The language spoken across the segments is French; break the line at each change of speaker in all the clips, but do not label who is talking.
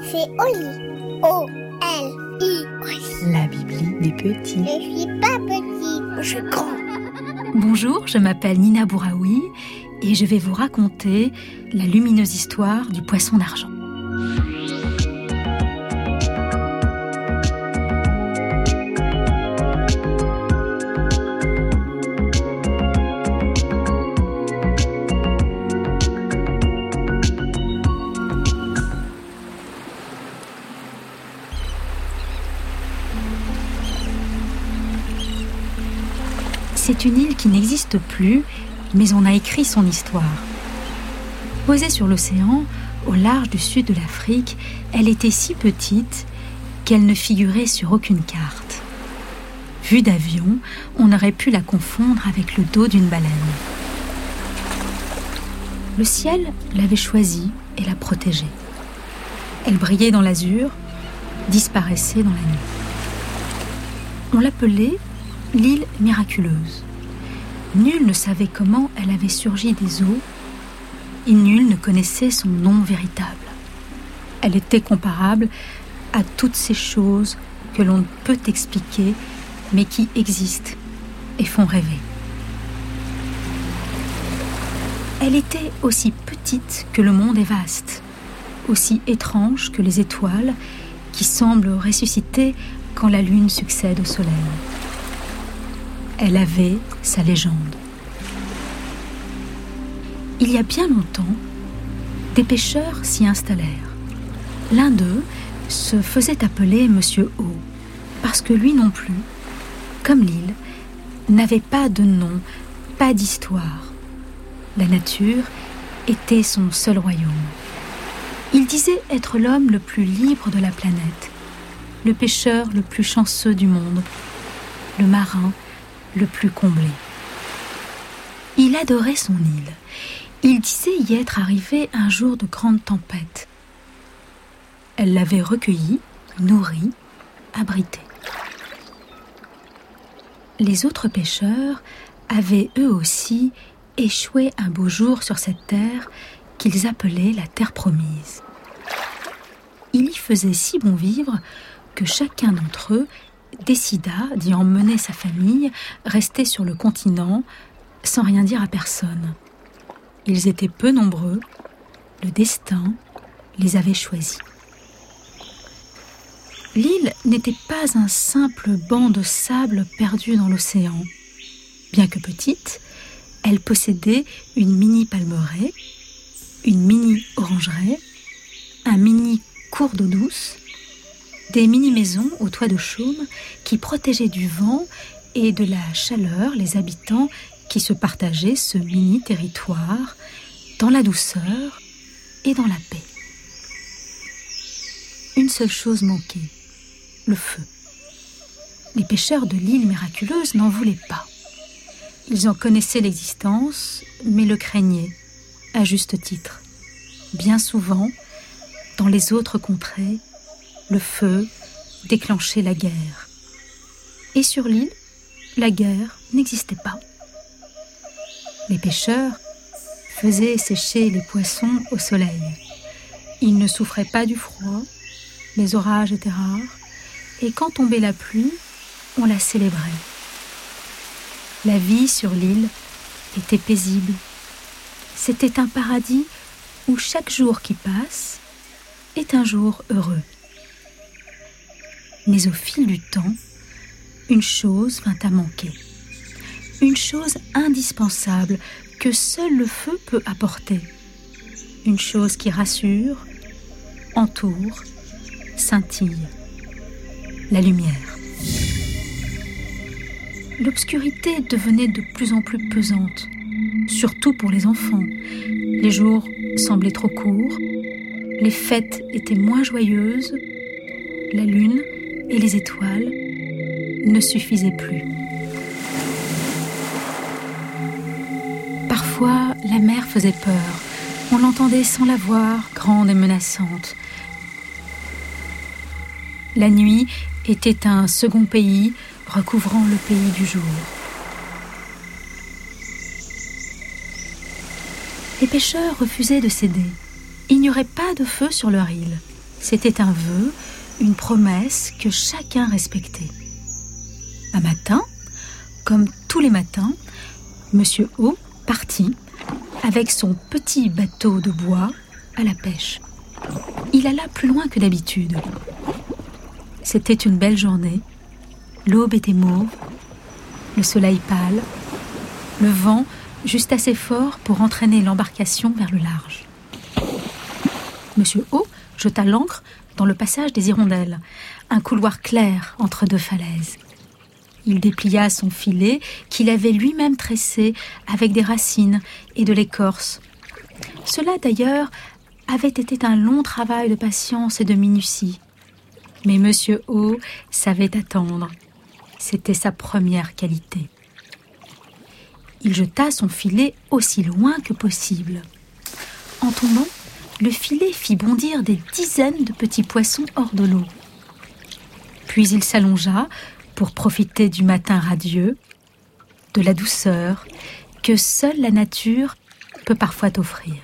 C'est Oli. O-L-I.
La Bibli des petits.
Je suis pas petit, je suis grand.
Bonjour, je m'appelle Nina Bouraoui et je vais vous raconter la lumineuse histoire du poisson d'argent. C'est une île qui n'existe plus, mais on a écrit son histoire. Posée sur l'océan, au large du sud de l'Afrique, elle était si petite qu'elle ne figurait sur aucune carte. Vue d'avion, on aurait pu la confondre avec le dos d'une baleine. Le ciel l'avait choisie et la protégeait. Elle brillait dans l'azur, disparaissait dans la nuit. On l'appelait l'île miraculeuse. Nul ne savait comment elle avait surgi des eaux et nul ne connaissait son nom véritable. Elle était comparable à toutes ces choses que l'on ne peut expliquer mais qui existent et font rêver. Elle était aussi petite que le monde est vaste, aussi étrange que les étoiles qui semblent ressusciter quand la lune succède au soleil. Elle avait sa légende. Il y a bien longtemps, des pêcheurs s'y installèrent. L'un d'eux se faisait appeler Monsieur O, parce que lui non plus, comme l'île, n'avait pas de nom, pas d'histoire. La nature était son seul royaume. Il disait être l'homme le plus libre de la planète, le pêcheur le plus chanceux du monde, le marin le plus comblé. Il adorait son île. Il disait y être arrivé un jour de grande tempête. Elle l'avait recueilli, nourri, abrité. Les autres pêcheurs avaient eux aussi échoué un beau jour sur cette terre qu'ils appelaient la terre promise. Il y faisait si bon vivre que chacun d'entre eux décida d'y emmener sa famille, rester sur le continent, sans rien dire à personne. Ils étaient peu nombreux, le destin les avait choisis. L'île n'était pas un simple banc de sable perdu dans l'océan. Bien que petite, elle possédait une mini palmeraie, une mini orangeraie, un mini cours d'eau douce, des mini-maisons au toit de chaume qui protégeaient du vent et de la chaleur les habitants qui se partageaient ce mini-territoire dans la douceur et dans la paix. Une seule chose manquait, le feu. Les pêcheurs de l'île miraculeuse n'en voulaient pas. Ils en connaissaient l'existence, mais le craignaient, à juste titre. Bien souvent, dans les autres contrées, le feu déclenchait la guerre. Et sur l'île, la guerre n'existait pas. Les pêcheurs faisaient sécher les poissons au soleil. Ils ne souffraient pas du froid, les orages étaient rares, et quand tombait la pluie, on la célébrait. La vie sur l'île était paisible. C'était un paradis où chaque jour qui passe est un jour heureux. Mais au fil du temps, une chose vint à manquer. Une chose indispensable que seul le feu peut apporter. Une chose qui rassure, entoure, scintille. La lumière. L'obscurité devenait de plus en plus pesante, surtout pour les enfants. Les jours semblaient trop courts, les fêtes étaient moins joyeuses, la lune et les étoiles ne suffisaient plus. Parfois, la mer faisait peur. On l'entendait sans la voir, grande et menaçante. La nuit était un second pays recouvrant le pays du jour. Les pêcheurs refusaient de céder. Il n'y aurait pas de feu sur leur île. C'était un vœu, une promesse que chacun respectait. Un matin, comme tous les matins, Monsieur O partit avec son petit bateau de bois à la pêche. Il alla plus loin que d'habitude. C'était une belle journée. L'aube était mauve, le soleil pâle, le vent juste assez fort pour entraîner l'embarcation vers le large. Monsieur O jeta l'ancre dans le passage des hirondelles, un couloir clair entre deux falaises. Il déplia son filet qu'il avait lui-même tressé avec des racines et de l'écorce. Cela d'ailleurs avait été un long travail de patience et de minutie. Mais Monsieur O savait attendre. C'était sa première qualité. Il jeta son filet aussi loin que possible. En tombant, le filet fit bondir des dizaines de petits poissons hors de l'eau. Puis il s'allongea pour profiter du matin radieux, de la douceur que seule la nature peut parfois offrir.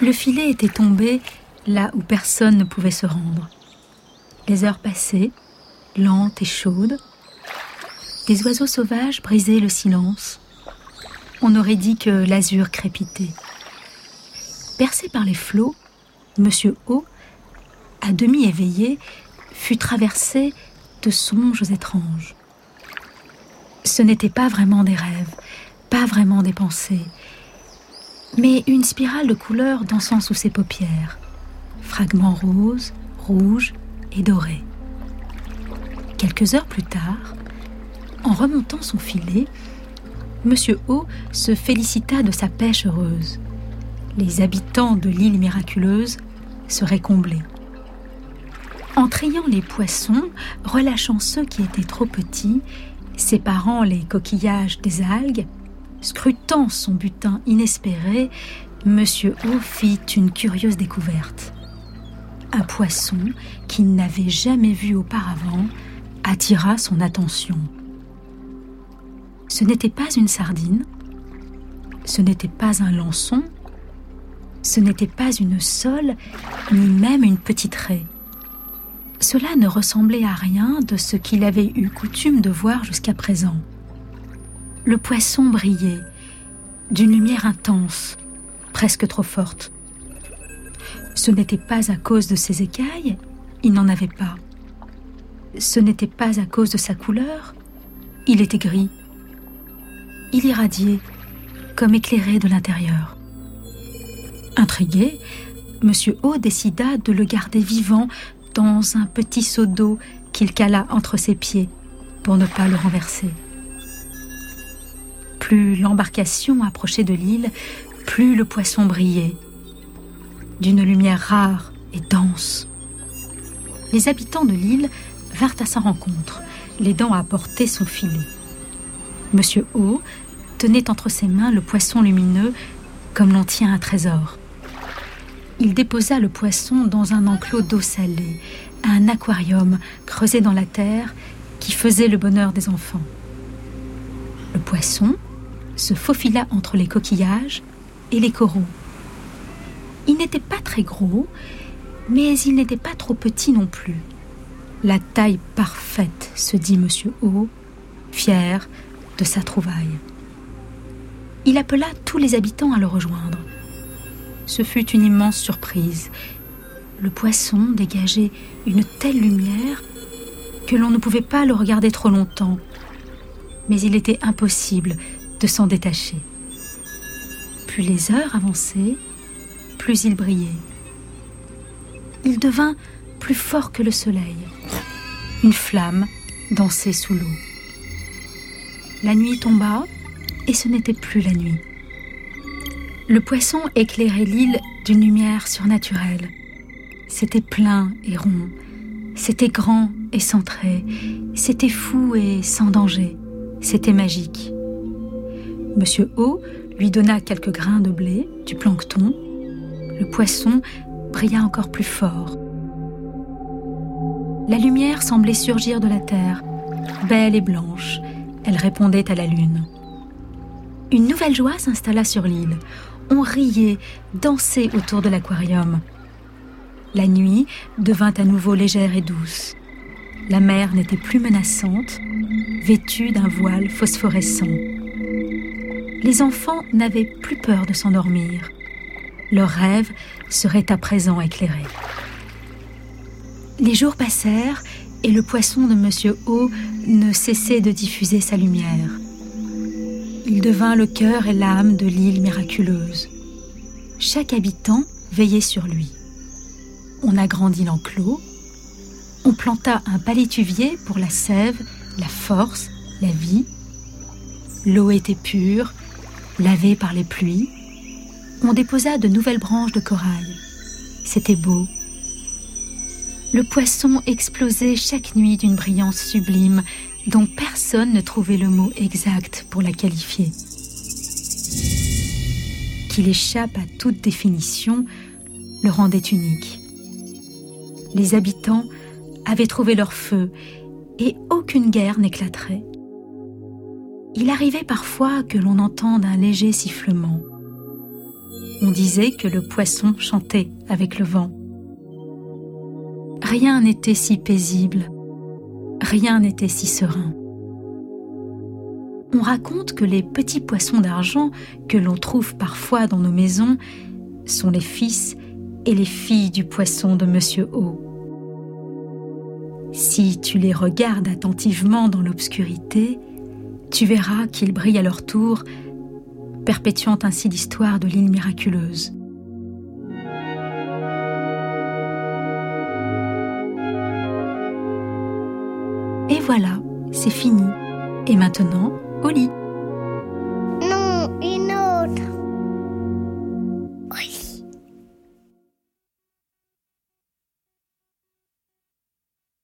Le filet était tombé là où personne ne pouvait se rendre. Les heures passaient, lentes et chaudes. Des oiseaux sauvages brisaient le silence on aurait dit que l'azur crépitait. Percé par les flots, Monsieur O, à demi éveillé, fut traversé de songes étranges. Ce n'était pas vraiment des rêves, pas vraiment des pensées, mais une spirale de couleurs dansant sous ses paupières, fragments roses, rouges et dorés. Quelques heures plus tard, en remontant son filet, Monsieur O se félicita de sa pêche heureuse. Les habitants de l'île miraculeuse seraient comblés. En triant les poissons, relâchant ceux qui étaient trop petits, séparant les coquillages des algues, scrutant son butin inespéré, Monsieur O fit une curieuse découverte. Un poisson qu'il n'avait jamais vu auparavant attira son attention. Ce n'était pas une sardine, ce n'était pas un lançon, ce n'était pas une sole, ni même une petite raie. Cela ne ressemblait à rien de ce qu'il avait eu coutume de voir jusqu'à présent. Le poisson brillait, d'une lumière intense, presque trop forte. Ce n'était pas à cause de ses écailles, il n'en avait pas. Ce n'était pas à cause de sa couleur, il était gris il irradiait, comme éclairé de l'intérieur. Intrigué, M. O décida de le garder vivant dans un petit seau d'eau qu'il cala entre ses pieds pour ne pas le renverser. Plus l'embarcation approchait de l'île, plus le poisson brillait, d'une lumière rare et dense. Les habitants de l'île vinrent à sa rencontre, l'aidant à porter son filet. Monsieur O tenait entre ses mains le poisson lumineux comme l'on tient un trésor. Il déposa le poisson dans un enclos d'eau salée, un aquarium creusé dans la terre qui faisait le bonheur des enfants. Le poisson se faufila entre les coquillages et les coraux. Il n'était pas très gros, mais il n'était pas trop petit non plus. La taille parfaite, se dit Monsieur O, fier de sa trouvaille il appela tous les habitants à le rejoindre. Ce fut une immense surprise. Le poisson dégageait une telle lumière que l'on ne pouvait pas le regarder trop longtemps, mais il était impossible de s'en détacher. Plus les heures avançaient, plus il brillait. Il devint plus fort que le soleil. Une flamme dansait sous l'eau. La nuit tomba, et ce n'était plus la nuit. Le poisson éclairait l'île d'une lumière surnaturelle. C'était plein et rond, c'était grand et centré, c'était fou et sans danger, c'était magique. Monsieur O lui donna quelques grains de blé, du plancton. Le poisson brilla encore plus fort. La lumière semblait surgir de la terre, belle et blanche. Elle répondait à la lune. Une nouvelle joie s'installa sur l'île. On riait, dansait autour de l'aquarium. La nuit devint à nouveau légère et douce. La mer n'était plus menaçante, vêtue d'un voile phosphorescent. Les enfants n'avaient plus peur de s'endormir. Leurs rêves seraient à présent éclairés. Les jours passèrent et le poisson de Monsieur O ne cessait de diffuser sa lumière. Il devint le cœur et l'âme de l'île miraculeuse. Chaque habitant veillait sur lui. On agrandit l'enclos, on planta un palétuvier pour la sève, la force, la vie. L'eau était pure, lavée par les pluies. On déposa de nouvelles branches de corail. C'était beau. Le poisson explosait chaque nuit d'une brillance sublime dont personne ne trouvait le mot exact pour la qualifier. Qu'il échappe à toute définition le rendait unique. Les habitants avaient trouvé leur feu et aucune guerre n'éclaterait. Il arrivait parfois que l'on entende un léger sifflement. On disait que le poisson chantait avec le vent. Rien n'était si paisible, rien n'était si serein. On raconte que les petits poissons d'argent que l'on trouve parfois dans nos maisons sont les fils et les filles du poisson de Monsieur O. Si tu les regardes attentivement dans l'obscurité, tu verras qu'ils brillent à leur tour, perpétuant ainsi l'histoire de l'île miraculeuse. Voilà, c'est fini. Et maintenant, au lit.